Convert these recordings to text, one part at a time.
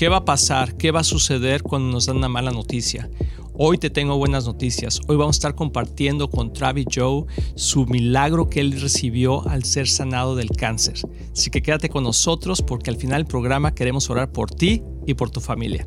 ¿Qué va a pasar? ¿Qué va a suceder cuando nos dan una mala noticia? Hoy te tengo buenas noticias. Hoy vamos a estar compartiendo con Travis Joe su milagro que él recibió al ser sanado del cáncer. Así que quédate con nosotros porque al final del programa queremos orar por ti y por tu familia.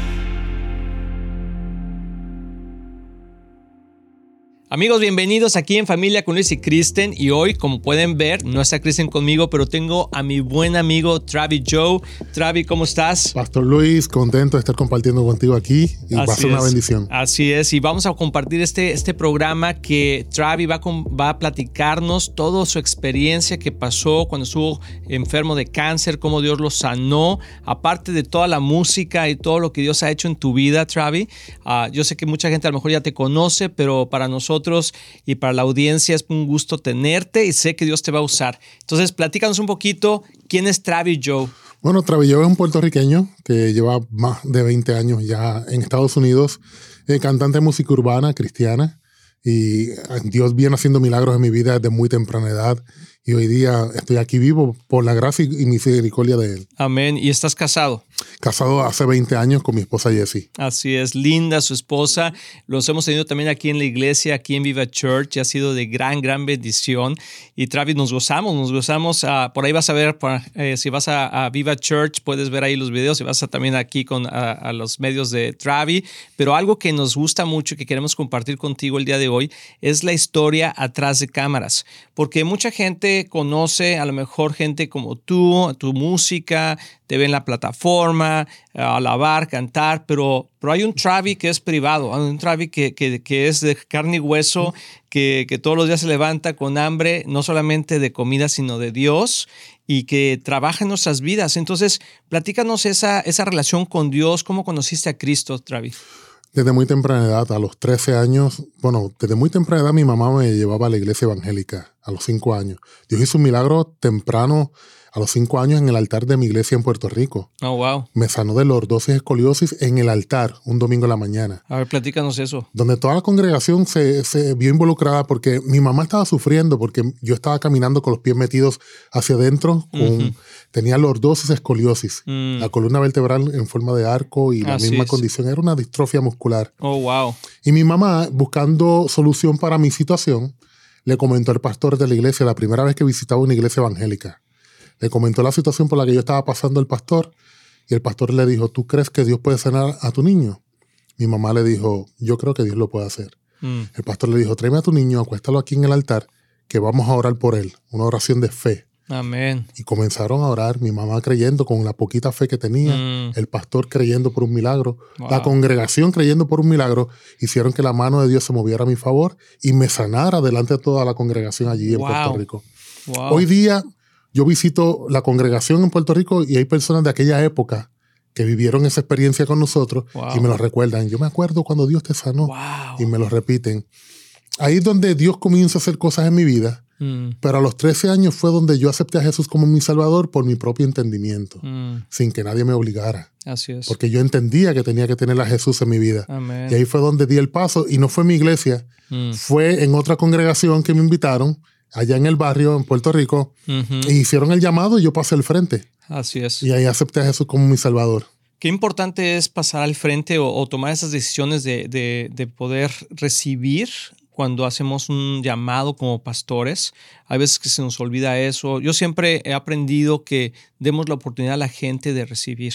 Amigos, bienvenidos aquí en Familia con Luis y Kristen. Y hoy, como pueden ver, no está Kristen conmigo, pero tengo a mi buen amigo Travis Joe. Travis, ¿cómo estás? Pastor Luis, contento de estar compartiendo contigo aquí y va a ser una bendición. Así es, y vamos a compartir este, este programa que Travis va, va a platicarnos toda su experiencia que pasó cuando estuvo enfermo de cáncer, cómo Dios lo sanó, aparte de toda la música y todo lo que Dios ha hecho en tu vida, Travis. Ah, yo sé que mucha gente a lo mejor ya te conoce, pero para nosotros y para la audiencia es un gusto tenerte y sé que Dios te va a usar. Entonces, platícanos un poquito quién es Travis Joe. Bueno, Travis Joe es un puertorriqueño que lleva más de 20 años ya en Estados Unidos, eh, cantante de música urbana cristiana y eh, Dios viene haciendo milagros en mi vida desde muy temprana edad y hoy día estoy aquí vivo por la gracia y misericordia de Él. Amén. ¿Y estás casado? Casado hace 20 años con mi esposa Jessie. Así es, linda su esposa. Los hemos tenido también aquí en la iglesia, aquí en Viva Church. Ha sido de gran, gran bendición. Y Travis, nos gozamos, nos gozamos. Ah, por ahí vas a ver, eh, si vas a, Viva Church, puedes ver ahí los videos. Y vas a, también aquí con a, los medios de Travis. Pero algo que nos gusta mucho y que queremos compartir contigo el día de hoy es la historia atrás de cámaras. Porque mucha gente conoce, a lo mejor gente como tú, tu música, te ve en la plataforma, alabar, cantar, pero, pero hay un Travis que es privado, un Travis que, que, es de carne y hueso, que, que todos los días se levanta con hambre, no solamente de comida, sino de Dios y que trabaja en nuestras vidas. Entonces, platícanos esa, esa relación con Dios, cómo conociste a Cristo, Travis. Desde muy temprana edad, a los 13 años, bueno, desde muy temprana edad mi mamá me llevaba a la iglesia evangélica, a los 5 años. Dios hizo un milagro temprano a los cinco años en el altar de mi iglesia en Puerto Rico. Oh, wow. Me sanó de lordosis escoliosis en el altar un domingo en la mañana. A ver, platícanos eso. Donde toda la congregación se, se vio involucrada porque mi mamá estaba sufriendo porque yo estaba caminando con los pies metidos hacia adentro. Con, Tenía lordosis escoliosis, mm. la columna vertebral en forma de arco y la misma condición. Era una distrofia muscular. Oh, wow. Y mi mamá, buscando solución para mi situación, le comentó al pastor de la iglesia la primera vez que visitaba una iglesia evangélica le comentó la situación por la que yo estaba pasando el pastor y el pastor le dijo, ¿tú crees que Dios puede sanar a tu niño? Mi mamá le dijo, yo creo que Dios lo puede hacer. Mm. El pastor le dijo, tráeme a tu niño, acuéstalo aquí en el altar, que vamos a orar por él, una oración de fe. Amén. Y comenzaron a orar, mi mamá creyendo con la poquita fe que tenía, mm. el pastor creyendo por un milagro, la congregación creyendo por un milagro, hicieron que la mano de Dios se moviera a mi favor y me sanara delante de toda la congregación allí en Puerto Rico. Hoy día yo visito la congregación en Puerto Rico y hay personas de aquella época que vivieron esa experiencia con nosotros y me lo recuerdan. Yo me acuerdo cuando Dios te sanó y me lo repiten. Ahí es donde Dios comienza a hacer cosas en mi vida. Mm. Pero a los 13 años fue donde yo acepté a Jesús como mi Salvador por mi propio entendimiento, mm. sin que nadie me obligara. Así es. Porque yo entendía que tenía que tener a Jesús en mi vida. Y ahí fue donde di el paso. Y no fue mi iglesia, mm. fue en otra congregación que me invitaron allá en el barrio, en Puerto Rico, y hicieron el llamado y yo pasé al frente. Así es. Y ahí acepté a Jesús como mi Salvador. Qué importante es pasar al frente o, tomar esas decisiones de, de, poder recibir cuando hacemos un llamado como pastores. Hay veces que se nos olvida eso. Yo siempre he aprendido que demos la oportunidad a la gente de recibir.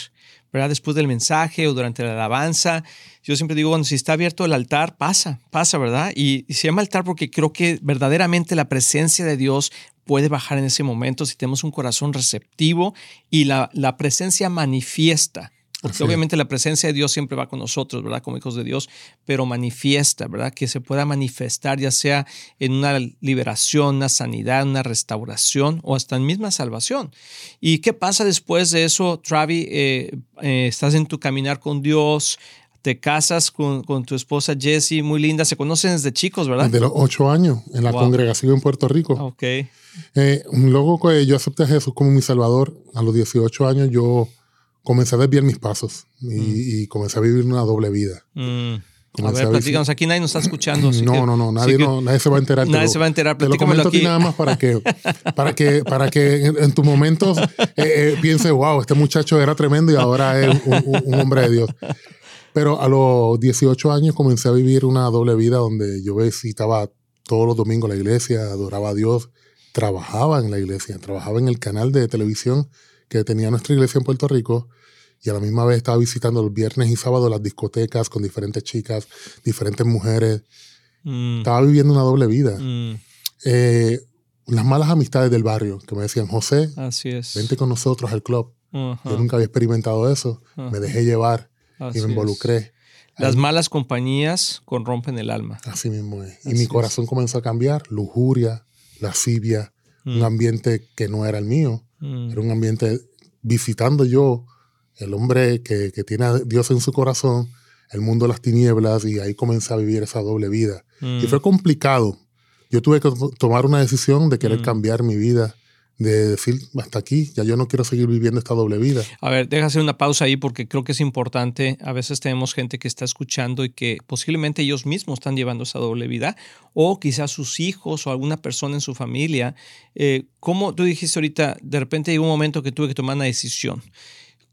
Después del mensaje o durante la alabanza. Yo siempre digo, bueno, si está abierto el altar, pasa, pasa, ¿verdad? Y, se llama altar porque creo que verdaderamente la presencia de Dios puede bajar en ese momento si tenemos un corazón receptivo y la, la presencia manifiesta obviamente la presencia de Dios siempre va con nosotros, ¿verdad? Como hijos de Dios, pero manifiesta, ¿verdad? Que se pueda manifestar ya sea en una liberación, una sanidad, una restauración o hasta en misma salvación. ¿Y qué pasa después de eso, Travi? Eh, eh, estás en tu caminar con Dios, te casas con, tu esposa Jessie, muy linda. Se conocen desde chicos, ¿verdad? Desde los ocho años, en la congregación en Puerto Rico. Ok. Eh, luego que yo acepté a Jesús como mi Salvador, a los 18 años yo comencé a desviar mis pasos y, mm. comencé a vivir una doble vida. Mm. A ver, platícanos. Aquí nadie nos está escuchando. no, no, no, nadie, nadie se va a enterar. Nadie se va a enterar. Te lo comento aquí. nada más para que, para que, para que en, tus momentos eh, eh, pienses, wow, este muchacho era tremendo y ahora es un, hombre de Dios. Pero a los 18 años comencé a vivir una doble vida donde yo visitaba todos los domingos la iglesia, adoraba a Dios, trabajaba en la iglesia, trabajaba en el canal de televisión que tenía nuestra iglesia en Puerto Rico y a la misma vez estaba visitando los viernes y sábados las discotecas con diferentes chicas, diferentes mujeres. Mm. Estaba viviendo una doble vida. Mm. Eh, las malas amistades del barrio que me decían, José, Así es. vente con nosotros al club. Yo nunca había experimentado eso. Me dejé llevar y me involucré. Las malas compañías corrompen el alma. Así mismo es. y mi corazón comenzó a cambiar. Lujuria, lascivia, un mm. ambiente que no era el mío. Era un ambiente visitando yo el hombre que, tiene a Dios en su corazón, el mundo de las tinieblas, y ahí comencé a vivir esa doble vida. Y mm. fue complicado. Yo tuve que tomar una decisión de querer mm. cambiar mi vida, de decir, hasta aquí, ya yo no quiero seguir viviendo esta doble vida. A ver, déjame hacer una pausa ahí porque creo que es importante. A veces tenemos gente que está escuchando y que posiblemente ellos mismos están llevando esa doble vida, o quizás sus hijos o alguna persona en su familia. Eh, como tú dijiste ahorita, de repente llegó un momento que tuve que tomar una decisión.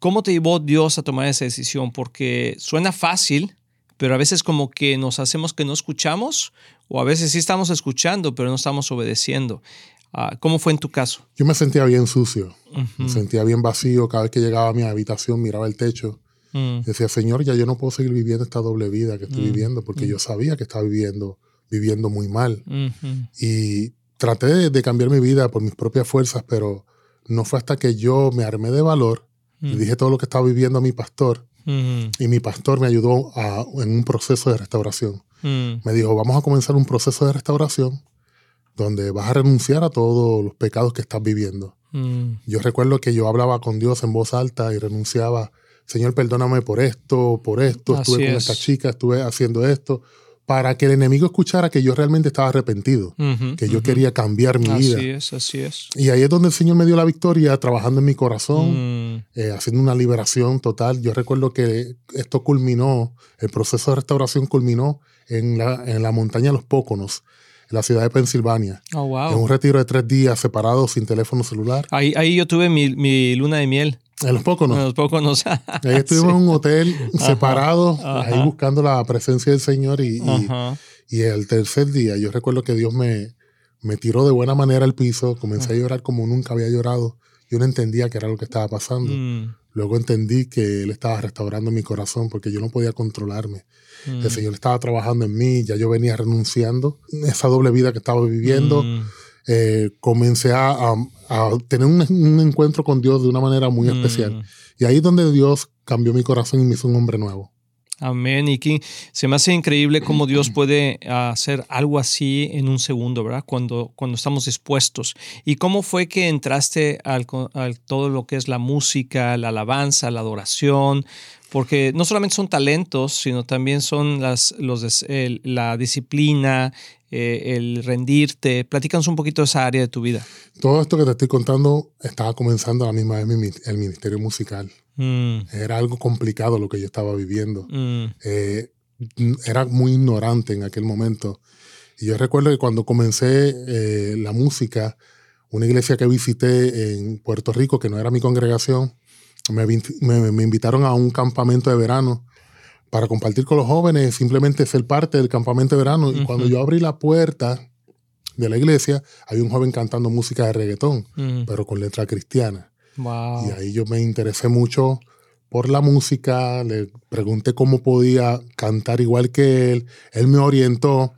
¿Cómo te llevó Dios a tomar esa decisión? Porque suena fácil, pero a veces como que nos hacemos que no escuchamos o a veces sí estamos escuchando, pero no estamos obedeciendo. Ah, ¿Cómo fue en tu caso? Yo me sentía bien sucio, me sentía bien vacío cada vez que llegaba a mi habitación, miraba el techo. Mm. Decía, Señor, ya yo no puedo seguir viviendo esta doble vida que estoy mm. viviendo porque mm. yo sabía que estaba viviendo, viviendo muy mal. Y traté de, de cambiar mi vida por mis propias fuerzas, pero no fue hasta que yo me armé de valor le dije todo lo que estaba viviendo a mi pastor y mi pastor me ayudó en un proceso de restauración. Me dijo, vamos a comenzar un proceso de restauración donde vas a renunciar a todos los pecados que estás viviendo. Yo recuerdo que yo hablaba con Dios en voz alta y renunciaba, Señor, perdóname por esto, por esto, estuve con esta chica, estuve haciendo esto para que el enemigo escuchara que yo realmente estaba arrepentido, que yo quería cambiar mi vida. Así es, así es. Y ahí es donde el Señor me dio la victoria, trabajando en mi corazón, mm. Eh, haciendo una liberación total. Yo recuerdo que esto culminó, el proceso de restauración culminó en la, en la montaña de los Póconos, en la ciudad de Pensilvania. Oh, wow. En un retiro de tres días separados sin teléfono celular. Ahí, ahí yo tuve mi, mi luna de miel. En los pocos no. En los pocos no. ahí estuvimos en un hotel separado, ahí buscando la presencia del Señor y, y, el tercer día yo recuerdo que Dios me, me tiró de buena manera al piso, comencé a llorar como nunca había llorado. Yo no entendía qué era lo que estaba pasando. Mm. Luego entendí que Él estaba restaurando mi corazón porque yo no podía controlarme. El mm. Señor estaba trabajando en mí, ya yo venía renunciando esa doble vida que estaba viviendo. Mm. Eh, comencé a, tener un, encuentro con Dios de una manera muy mm. especial. Y ahí es donde Dios cambió mi corazón y me hizo un hombre nuevo. Amén. Y que se me hace increíble cómo Dios puede hacer algo así en un segundo, ¿verdad? Cuando, cuando estamos dispuestos. ¿Y cómo fue que entraste al, todo lo que es la música, la alabanza, la adoración? Porque no solamente son talentos, sino también son las, los, la disciplina, eh, el rendirte. Platícanos un poquito de esa área de tu vida. Todo esto que te estoy contando estaba comenzando a la misma vez el ministerio musical. Mm. Era algo complicado lo que yo estaba viviendo. Mm. Eh, era muy ignorante en aquel momento. Y yo recuerdo que cuando comencé eh, la música, una iglesia que visité en Puerto Rico, que no era mi congregación, me, me invitaron a un campamento de verano para compartir con los jóvenes, simplemente ser parte del campamento de verano. Y cuando yo abrí la puerta de la iglesia, había un joven cantando música de reggaetón, pero con letra cristiana. Y ahí yo me interesé mucho por la música, le pregunté cómo podía cantar igual que él, él me orientó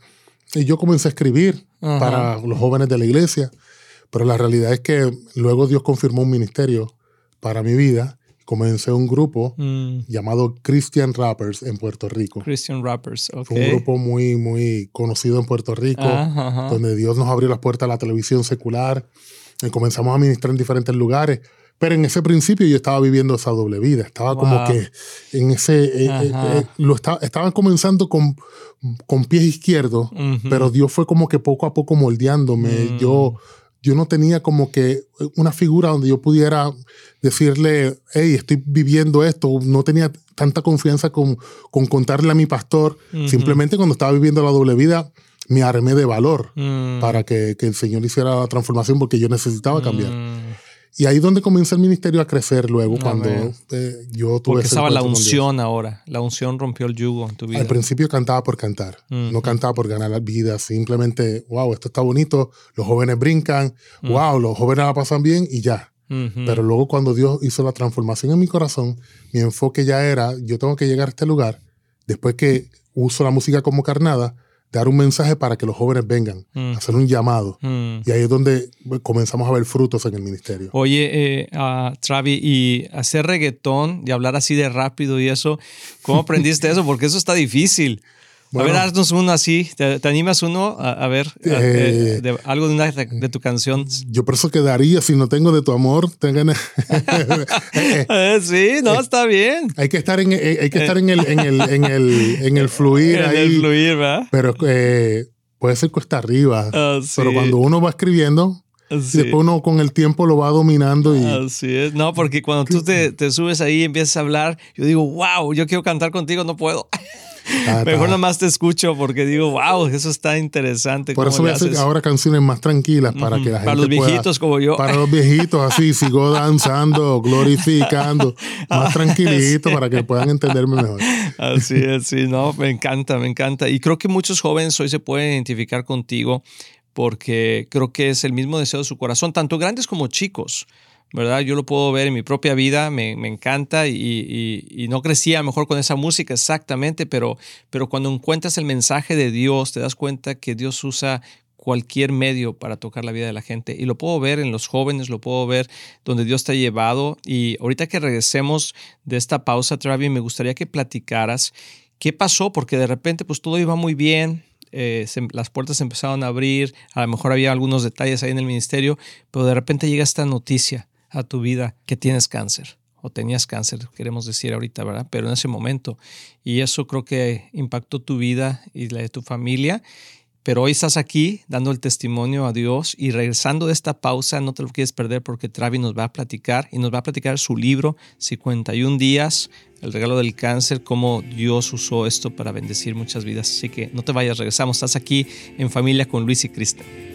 y yo comencé a escribir para los jóvenes de la iglesia, pero la realidad es que luego Dios confirmó un ministerio para mi vida comencé un grupo mm. llamado Christian Rappers en Puerto Rico. Christian Rappers, ok. Fue un grupo muy, muy conocido en Puerto Rico, donde Dios nos abrió las puertas a la televisión secular y comenzamos a ministrar en diferentes lugares. Pero en ese principio yo estaba viviendo esa doble vida. Estaba como que en ese. Eh, eh, eh, lo estaba, estaban comenzando con, con pies izquierdos, pero Dios fue como que poco a poco moldeándome. Mm. Yo, yo no tenía como que una figura donde yo pudiera decirle, hey, estoy viviendo esto. No tenía tanta confianza con, con contarle a mi pastor. Simplemente cuando estaba viviendo la doble vida, me armé de valor mm. para que, que, el Señor hiciera la transformación porque yo necesitaba cambiar. Mm. Y ahí es donde comenzó el ministerio a crecer luego, cuando eh, yo tuve Porque estaba la unción ahora. La unción rompió el yugo en tu vida. Al principio cantaba por cantar. No cantaba por ganar la vida. Simplemente, wow, esto está bonito. Los jóvenes brincan. Wow, los jóvenes la pasan bien y ya. Pero luego cuando Dios hizo la transformación en mi corazón, mi enfoque ya era, yo tengo que llegar a este lugar, después que uso la música como carnada, dar un mensaje para que los jóvenes vengan, mm. hacer un llamado. Mm. Y ahí es donde comenzamos a ver frutos en el ministerio. Oye, eh, uh, Travi, y hacer reggaetón y hablar así de rápido y eso, ¿cómo aprendiste eso? Porque eso está difícil a ver, haznos uno así. ¿Te, animas uno a, ver eh, de, algo de, una, de, tu canción? Yo por eso quedaría, si no tengo de tu amor, tengan... Eh, sí, no, está bien. Hay que estar en, eh, hay que estar en, el, en, el, en, el, en el fluir en el fluir, ¿verdad? Pero puede ser cuesta arriba. Ah, pero cuando uno va escribiendo, Después uno con el tiempo lo va dominando. Y... Así es. No, porque cuando tú te, te, subes ahí y empiezas a hablar, yo digo, wow, yo quiero cantar contigo, no puedo. Mejor nada más te escucho porque digo, wow, eso está interesante. Por eso voy a hacer ahora canciones más tranquilas para que la gente. Para los viejitos como yo. Para los viejitos, así, sigo danzando, glorificando, más tranquilito para que puedan entenderme mejor. Así es, sí, no, me encanta, me encanta. Y creo que muchos jóvenes hoy se pueden identificar contigo porque creo que es el mismo deseo de su corazón, tanto grandes como chicos. ¿Verdad? Yo lo puedo ver en mi propia vida, me, encanta y, no crecía mejor con esa música exactamente, pero, pero cuando encuentras el mensaje de Dios, te das cuenta que Dios usa cualquier medio para tocar la vida de la gente. Y lo puedo ver en los jóvenes, lo puedo ver donde Dios te ha llevado. Y ahorita que regresemos de esta pausa, Travis, me gustaría que platicaras qué pasó, porque de repente pues todo iba muy bien, eh, las puertas empezaron a abrir, a lo mejor había algunos detalles ahí en el ministerio, pero de repente llega esta noticia a tu vida que tienes cáncer o tenías cáncer, queremos decir ahorita, ¿verdad? Pero en ese momento. Y eso creo que impactó tu vida y la de tu familia. Pero hoy estás aquí dando el testimonio a Dios y regresando de esta pausa, no te lo quieres perder porque Travis nos va a platicar y nos va a platicar su libro, 51 días, el regalo del cáncer, cómo Dios usó esto para bendecir muchas vidas. Así que no te vayas, regresamos. Estás aquí en familia con Luis y Cristian.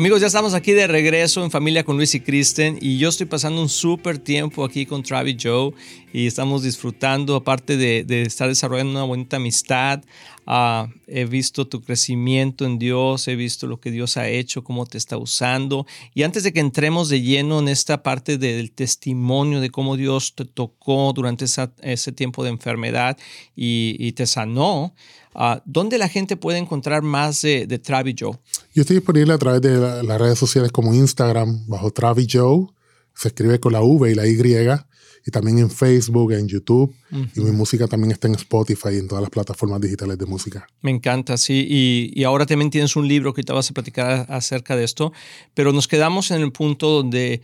Amigos, ya estamos aquí de regreso en familia con Luis y Kristen y yo estoy pasando un súper tiempo aquí con Travis Joe y estamos disfrutando, aparte de, estar desarrollando una bonita amistad, ah, he visto tu crecimiento en Dios, he visto lo que Dios ha hecho, cómo te está usando y antes de que entremos de lleno en esta parte del testimonio de cómo Dios te tocó durante ese tiempo de enfermedad y, te sanó, Ah, ¿Dónde la gente puede encontrar más de, de Travis Joe? Yo estoy disponible a través de las redes sociales como Instagram, bajo Travis Joe. Se escribe con la V y la Y. Y también en Facebook, en YouTube. Y mi música también está en Spotify y en todas las plataformas digitales de música. Me encanta, sí. Y, y ahora también tienes un libro que te vas a platicar acerca de esto. Pero nos quedamos en el punto donde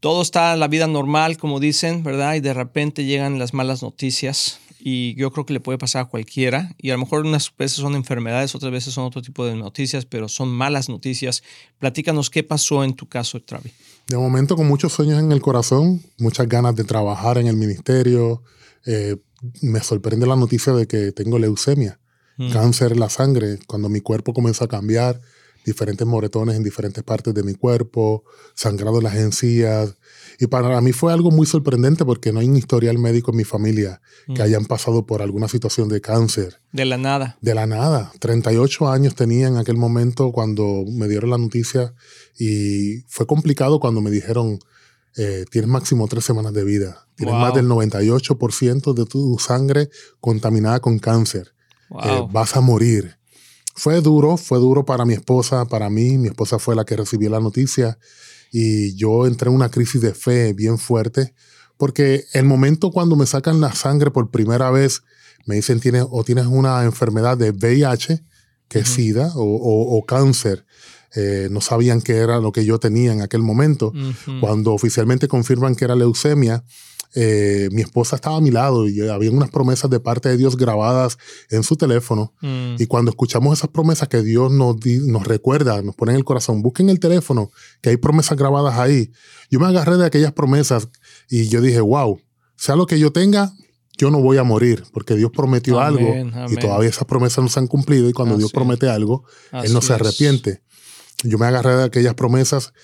todo está en la vida normal, como dicen, ¿verdad? Y de repente llegan las malas noticias y yo creo que le puede pasar a cualquiera. Y a lo mejor unas veces son enfermedades, otras veces son otro tipo de noticias, pero son malas noticias. Platícanos qué pasó en tu caso, Travi. De momento, con muchos sueños en el corazón, muchas ganas de trabajar en el ministerio. Eh, me sorprende la noticia de que tengo leucemia, mm. cáncer en la sangre. Cuando mi cuerpo comenzó a cambiar, diferentes moretones en diferentes partes de mi cuerpo, sangrado en las encías, y para mí fue algo muy sorprendente porque no hay un historial médico en mi familia que mm. hayan pasado por alguna situación de cáncer. De la nada. De la nada. 38 años tenía en aquel momento cuando me dieron la noticia y fue complicado cuando me dijeron, eh, tienes máximo tres semanas de vida. Tienes más del 98% de tu sangre contaminada con cáncer. Eh, vas a morir. Fue duro, fue duro para mi esposa, para mí. Mi esposa fue la que recibió la noticia y yo entré en una crisis de fe bien fuerte porque el momento cuando me sacan la sangre por primera vez, me dicen tienes, o tienes una enfermedad de VIH, que es SIDA, o, cáncer. Eh, no sabían qué era lo que yo tenía en aquel momento. Cuando oficialmente confirman que era leucemia, eh, mi esposa estaba a mi lado y había unas promesas de parte de Dios grabadas en su teléfono. Mm. Y cuando escuchamos esas promesas que Dios nos, nos recuerda, nos pone en el corazón, busquen el teléfono, que hay promesas grabadas ahí. Yo me agarré de aquellas promesas y yo dije, wow, sea lo que yo tenga, yo no voy a morir, porque Dios prometió algo y todavía esas promesas no se han cumplido y cuando Dios promete algo, Él no se arrepiente. Yo me agarré de aquellas promesas,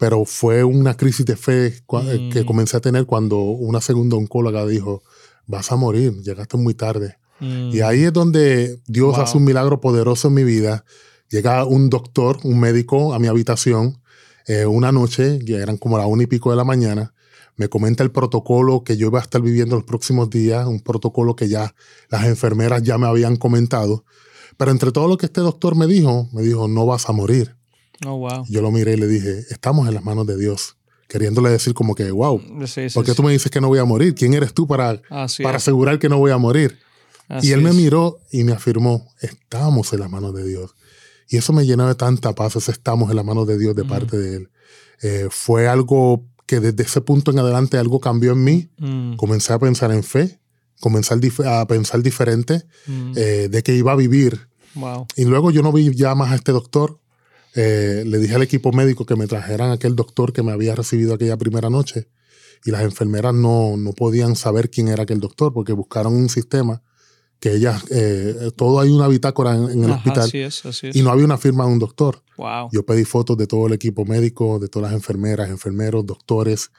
pero fue una crisis de fe eh, que mm. comencé a tener cuando una segunda oncóloga dijo, vas a morir, llegaste muy tarde. Y mm. ahí es donde Dios hace un milagro poderoso en mi vida. Llega un doctor, un médico a mi habitación eh, una noche, ya eran como la una y pico de la mañana, me comenta el protocolo que yo iba a estar viviendo los próximos días, un protocolo que ya las enfermeras ya me habían comentado. Pero entre todo lo que este doctor me dijo, me dijo, no vas a morir. Oh, wow. Yo lo miré y le dije, estamos en las manos de Dios. Queriéndole decir como que, wow, ¿por qué tú me dices que no voy a morir? ¿Quién eres tú para, para asegurar que no voy a morir? y él me miró y me afirmó, estamos en las manos de Dios. Y eso me llenó de tanta paz, ese estamos en las manos de Dios de parte de Él. Eh, fue algo que desde ese punto en adelante algo cambió en mí. Mm. Comencé a pensar en fe, comencé a pensar diferente mm. eh, de que iba a vivir. Y luego yo no vi ya más a este doctor. Eh, le dije al equipo médico que me trajeran aquel doctor que me había recibido aquella primera noche. Y las enfermeras no, no podían saber quién era aquel doctor porque buscaron un sistema que ellas, eh, todo hay una bitácora en, el hospital y no había una firma de un doctor. Yo pedí fotos de todo el equipo médico, de todas las enfermeras, enfermeros, doctores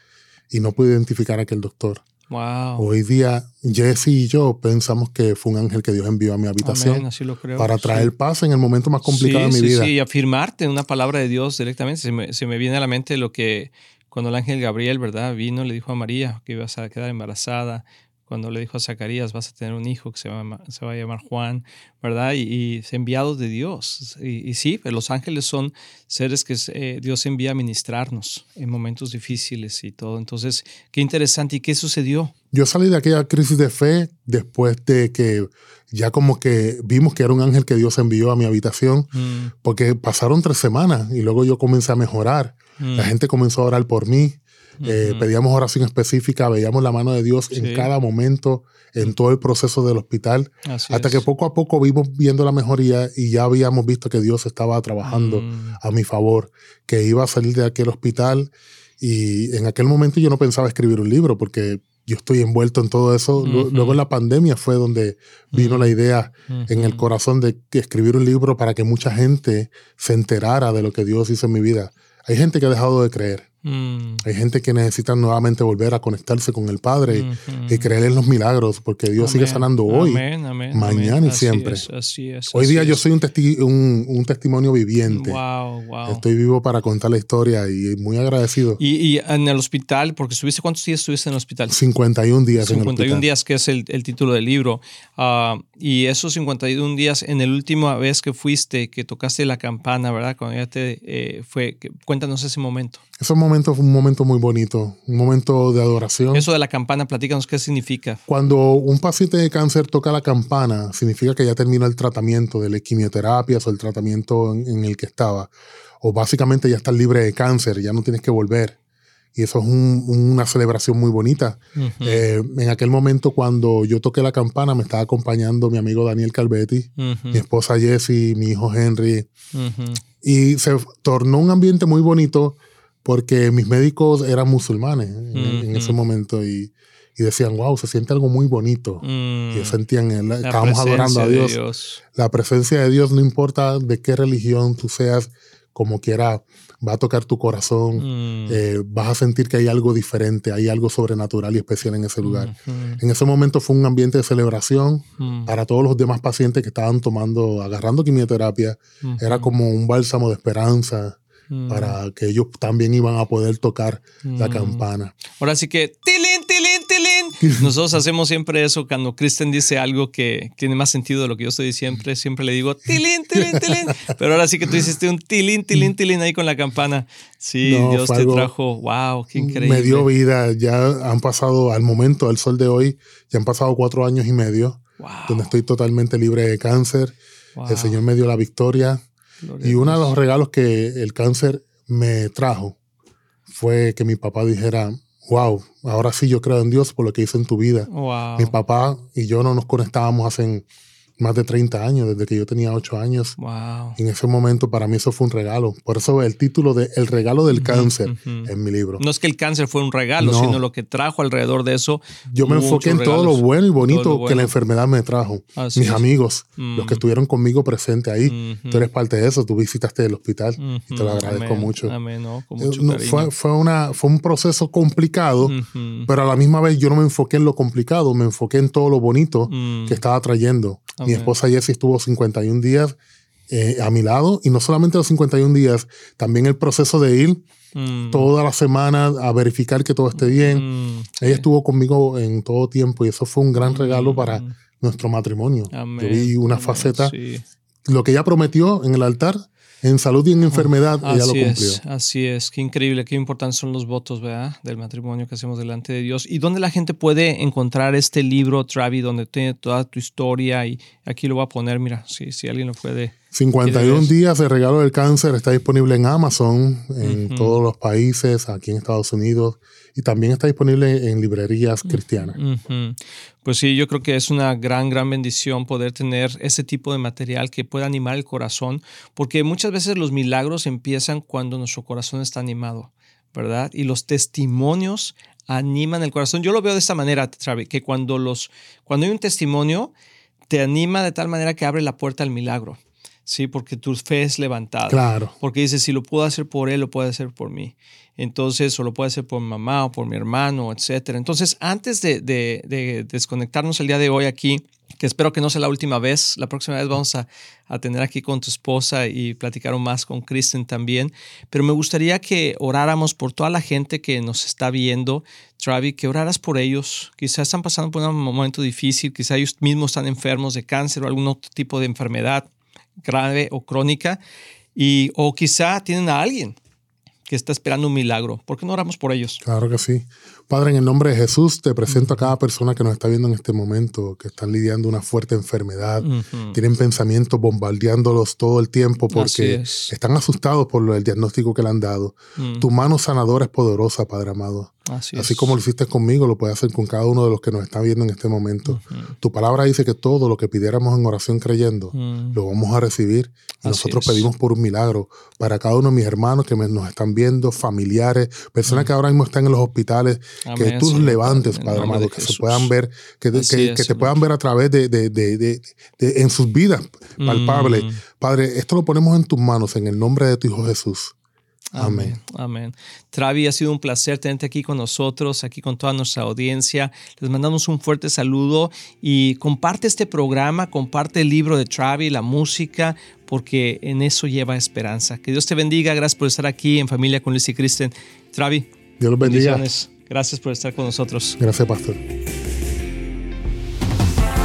y no pude identificar a aquel doctor. Hoy día Jesse y yo pensamos que fue un ángel que Dios envió a mi habitación para traer paz en el momento más complicado de mi vida. Sí, y afirmarte una palabra de Dios directamente. Se me, se me viene a la mente lo que cuando el ángel Gabriel, ¿verdad? Vino, le dijo a María que ibas a quedar embarazada cuando le dijo a Zacarías, vas a tener un hijo que se, se va a llamar Juan, ¿verdad? Y, es enviado de Dios. Y, sí, pues, los ángeles son seres que eh, Dios envía a ministrarnos en momentos difíciles y todo. Entonces, qué interesante. ¿Y qué sucedió? Yo salí de aquella crisis de fe después de que ya como que vimos que era un ángel que Dios envió a mi habitación, mm. porque pasaron tres semanas y luego yo comencé a mejorar. La mm. gente comenzó a orar por mí. Eh, pedíamos oración específica, veíamos la mano de Dios en cada momento, en todo el proceso del hospital, hasta que poco a poco vimos viendo la mejoría y ya habíamos visto que Dios estaba trabajando mm. a mi favor, que iba a salir de aquel hospital y en aquel momento yo no pensaba escribir un libro porque yo estoy envuelto en todo eso. Luego en la pandemia fue donde vino la idea en el corazón de escribir un libro para que mucha gente se enterara de lo que Dios hizo en mi vida. Hay gente que ha dejado de creer. Mm. Hay gente que necesita nuevamente volver a conectarse con el Padre y, creer en los milagros, porque Dios sigue sanando hoy, mañana y siempre. hoy día yo soy un, un, testimonio viviente. Estoy vivo para contar la historia y muy agradecido. ¿Y, en el hospital, porque estuviste, cuántos días estuviste en el hospital? 51 días 51 en el días, que es el, el título del libro. Ah, y esos 51 días, en el última vez que fuiste, que tocaste la campana, ¿verdad? Cuando ya te eh, fue, cuéntanos ese momento. Ese momento fue un momento muy bonito, un momento de adoración. Eso de la campana, platícanos qué significa. Cuando un paciente de cáncer toca la campana, significa que ya terminó el tratamiento de la quimioterapia o el tratamiento en, el que estaba. O básicamente ya estás libre de cáncer, ya no tienes que volver. Y eso es una celebración muy bonita. Eh, en aquel momento, cuando yo toqué la campana, me estaba acompañando mi amigo Daniel Calvetti, mi esposa Jessie, mi hijo Henry. Y se tornó un ambiente muy bonito porque mis médicos eran musulmanes en, ese momento y, y, decían, wow, se siente algo muy bonito. Y mm. sentían, estábamos adorando a Dios. La presencia de Dios, no importa de qué religión tú seas, como quiera, va a tocar tu corazón, mm. eh, vas a sentir que hay algo diferente, hay algo sobrenatural y especial en ese lugar. En ese momento fue un ambiente de celebración mm. para todos los demás pacientes que estaban tomando, agarrando quimioterapia. Era como un bálsamo de esperanza mm. para que ellos también iban a poder tocar la mm. campana. Ahora sí que, tilín, tilín, tilín. Nosotros hacemos siempre eso cuando Kristen dice algo que tiene más sentido de lo que yo estoy siempre, siempre le digo, tilín, tilín, tilín. Pero ahora sí que tú hiciste un tilín, tilín, tilín ahí con la campana. Sí, Dios te trajo, wow, qué increíble. Me dio vida, ya han pasado al momento, al sol de hoy, ya han pasado cuatro años y medio, donde estoy totalmente libre de cáncer. El Señor me dio la victoria. Y uno de los regalos que el cáncer me trajo fue que mi papá dijera, wow, ahora sí yo creo en Dios por lo que hizo en tu vida. Mi papá y yo no nos conectábamos hace más de 30 años, desde que yo tenía 8 años. Wow. En ese momento para mí eso fue un regalo. Por eso el título de El regalo del cáncer en mi libro. No es que el cáncer fue un regalo, sino lo que trajo alrededor de eso. Yo me enfoqué en todo lo bueno y bonito que la enfermedad me trajo. Mis amigos, los que mm. estuvieron conmigo presentes ahí. Tú eres parte de eso, tú visitaste el hospital y te lo agradezco mucho. Amén, no, con eh, mucho fue, fue, una, fue un proceso complicado, pero a la misma vez yo no me enfoqué en lo complicado, me enfoqué en todo lo bonito mm. que estaba trayendo. Mi esposa Jessie estuvo 51 días eh, a mi lado y no solamente los 51 días, también el proceso de ir mm. toda la semana a verificar que todo esté bien. Mm, Ella estuvo conmigo en todo tiempo y eso fue un gran regalo para mm. nuestro matrimonio. Yo vi una faceta, lo que ella prometió en el altar, en salud y en enfermedad, ella lo cumplió. Es, así es, qué increíble, qué importantes son los votos, ¿verdad? Del matrimonio que hacemos delante de Dios. ¿Y dónde la gente puede encontrar este libro, Travi, donde tiene toda tu historia? Y aquí lo voy a poner, mira, si, si alguien lo puede 51 días de regalo del cáncer está disponible en Amazon, en todos los países, aquí en Estados Unidos, y también está disponible en librerías cristianas. Pues sí, yo creo que es una gran, gran bendición poder tener ese tipo de material que pueda animar el corazón, porque muchas veces los milagros empiezan cuando nuestro corazón está animado, ¿verdad? Y los testimonios animan el corazón. Yo lo veo de esta manera, Travi, que cuando, los, cuando hay un testimonio, te anima de tal manera que abre la puerta al milagro. ¿Sí? Porque tu fe es levantada. Claro. Porque dices, si lo puedo hacer por él, lo puede hacer por mí. Entonces, o lo puede hacer por mi mamá o por mi hermano, etc. Entonces, antes de, de, desconectarnos el día de hoy aquí, que espero que no sea la última vez, la próxima vez vamos a, a tener aquí con tu esposa y platicar más con Kristen también, pero me gustaría que oráramos por toda la gente que nos está viendo, Travi, que oraras por ellos, quizás están pasando por un momento difícil, quizás ellos mismos están enfermos de cáncer o algún otro tipo de enfermedad grave o crónica, y, o quizá tienen a alguien que está esperando un milagro. ¿Por qué no oramos por ellos? Claro que sí. Padre, en el nombre de Jesús, te presento a cada persona que nos está viendo en este momento, que están lidiando una fuerte enfermedad, tienen pensamientos bombardeándolos todo el tiempo porque están asustados por el diagnóstico que le han dado. Mm. Tu mano sanadora es poderosa, Padre amado. Así, como lo hiciste conmigo, lo puedes hacer con cada uno de los que nos está viendo en este momento. Tu palabra dice que todo lo que pidiéramos en oración creyendo, mm. lo vamos a recibir. Y nosotros pedimos por un milagro para cada uno de mis hermanos que nos están viendo, familiares, personas mm. que ahora mismo están en los hospitales, que tú los levantes, Padre amado, que se puedan ver, que, que, te puedan ver a través de, de, de, en sus vidas palpables. Mm. Padre, esto lo ponemos en tus manos en el nombre de tu Hijo Jesús. Amén. Amén. Travi, ha sido un placer tenerte aquí con nosotros, aquí con toda nuestra audiencia. Les mandamos un fuerte saludo y comparte este programa, comparte el libro de Travi, la música, porque en eso lleva esperanza. Que Dios te bendiga. Gracias por estar aquí en familia con Luis y Kristen. Travi. Dios los bendiga. Gracias por estar con nosotros. Gracias, Pastor.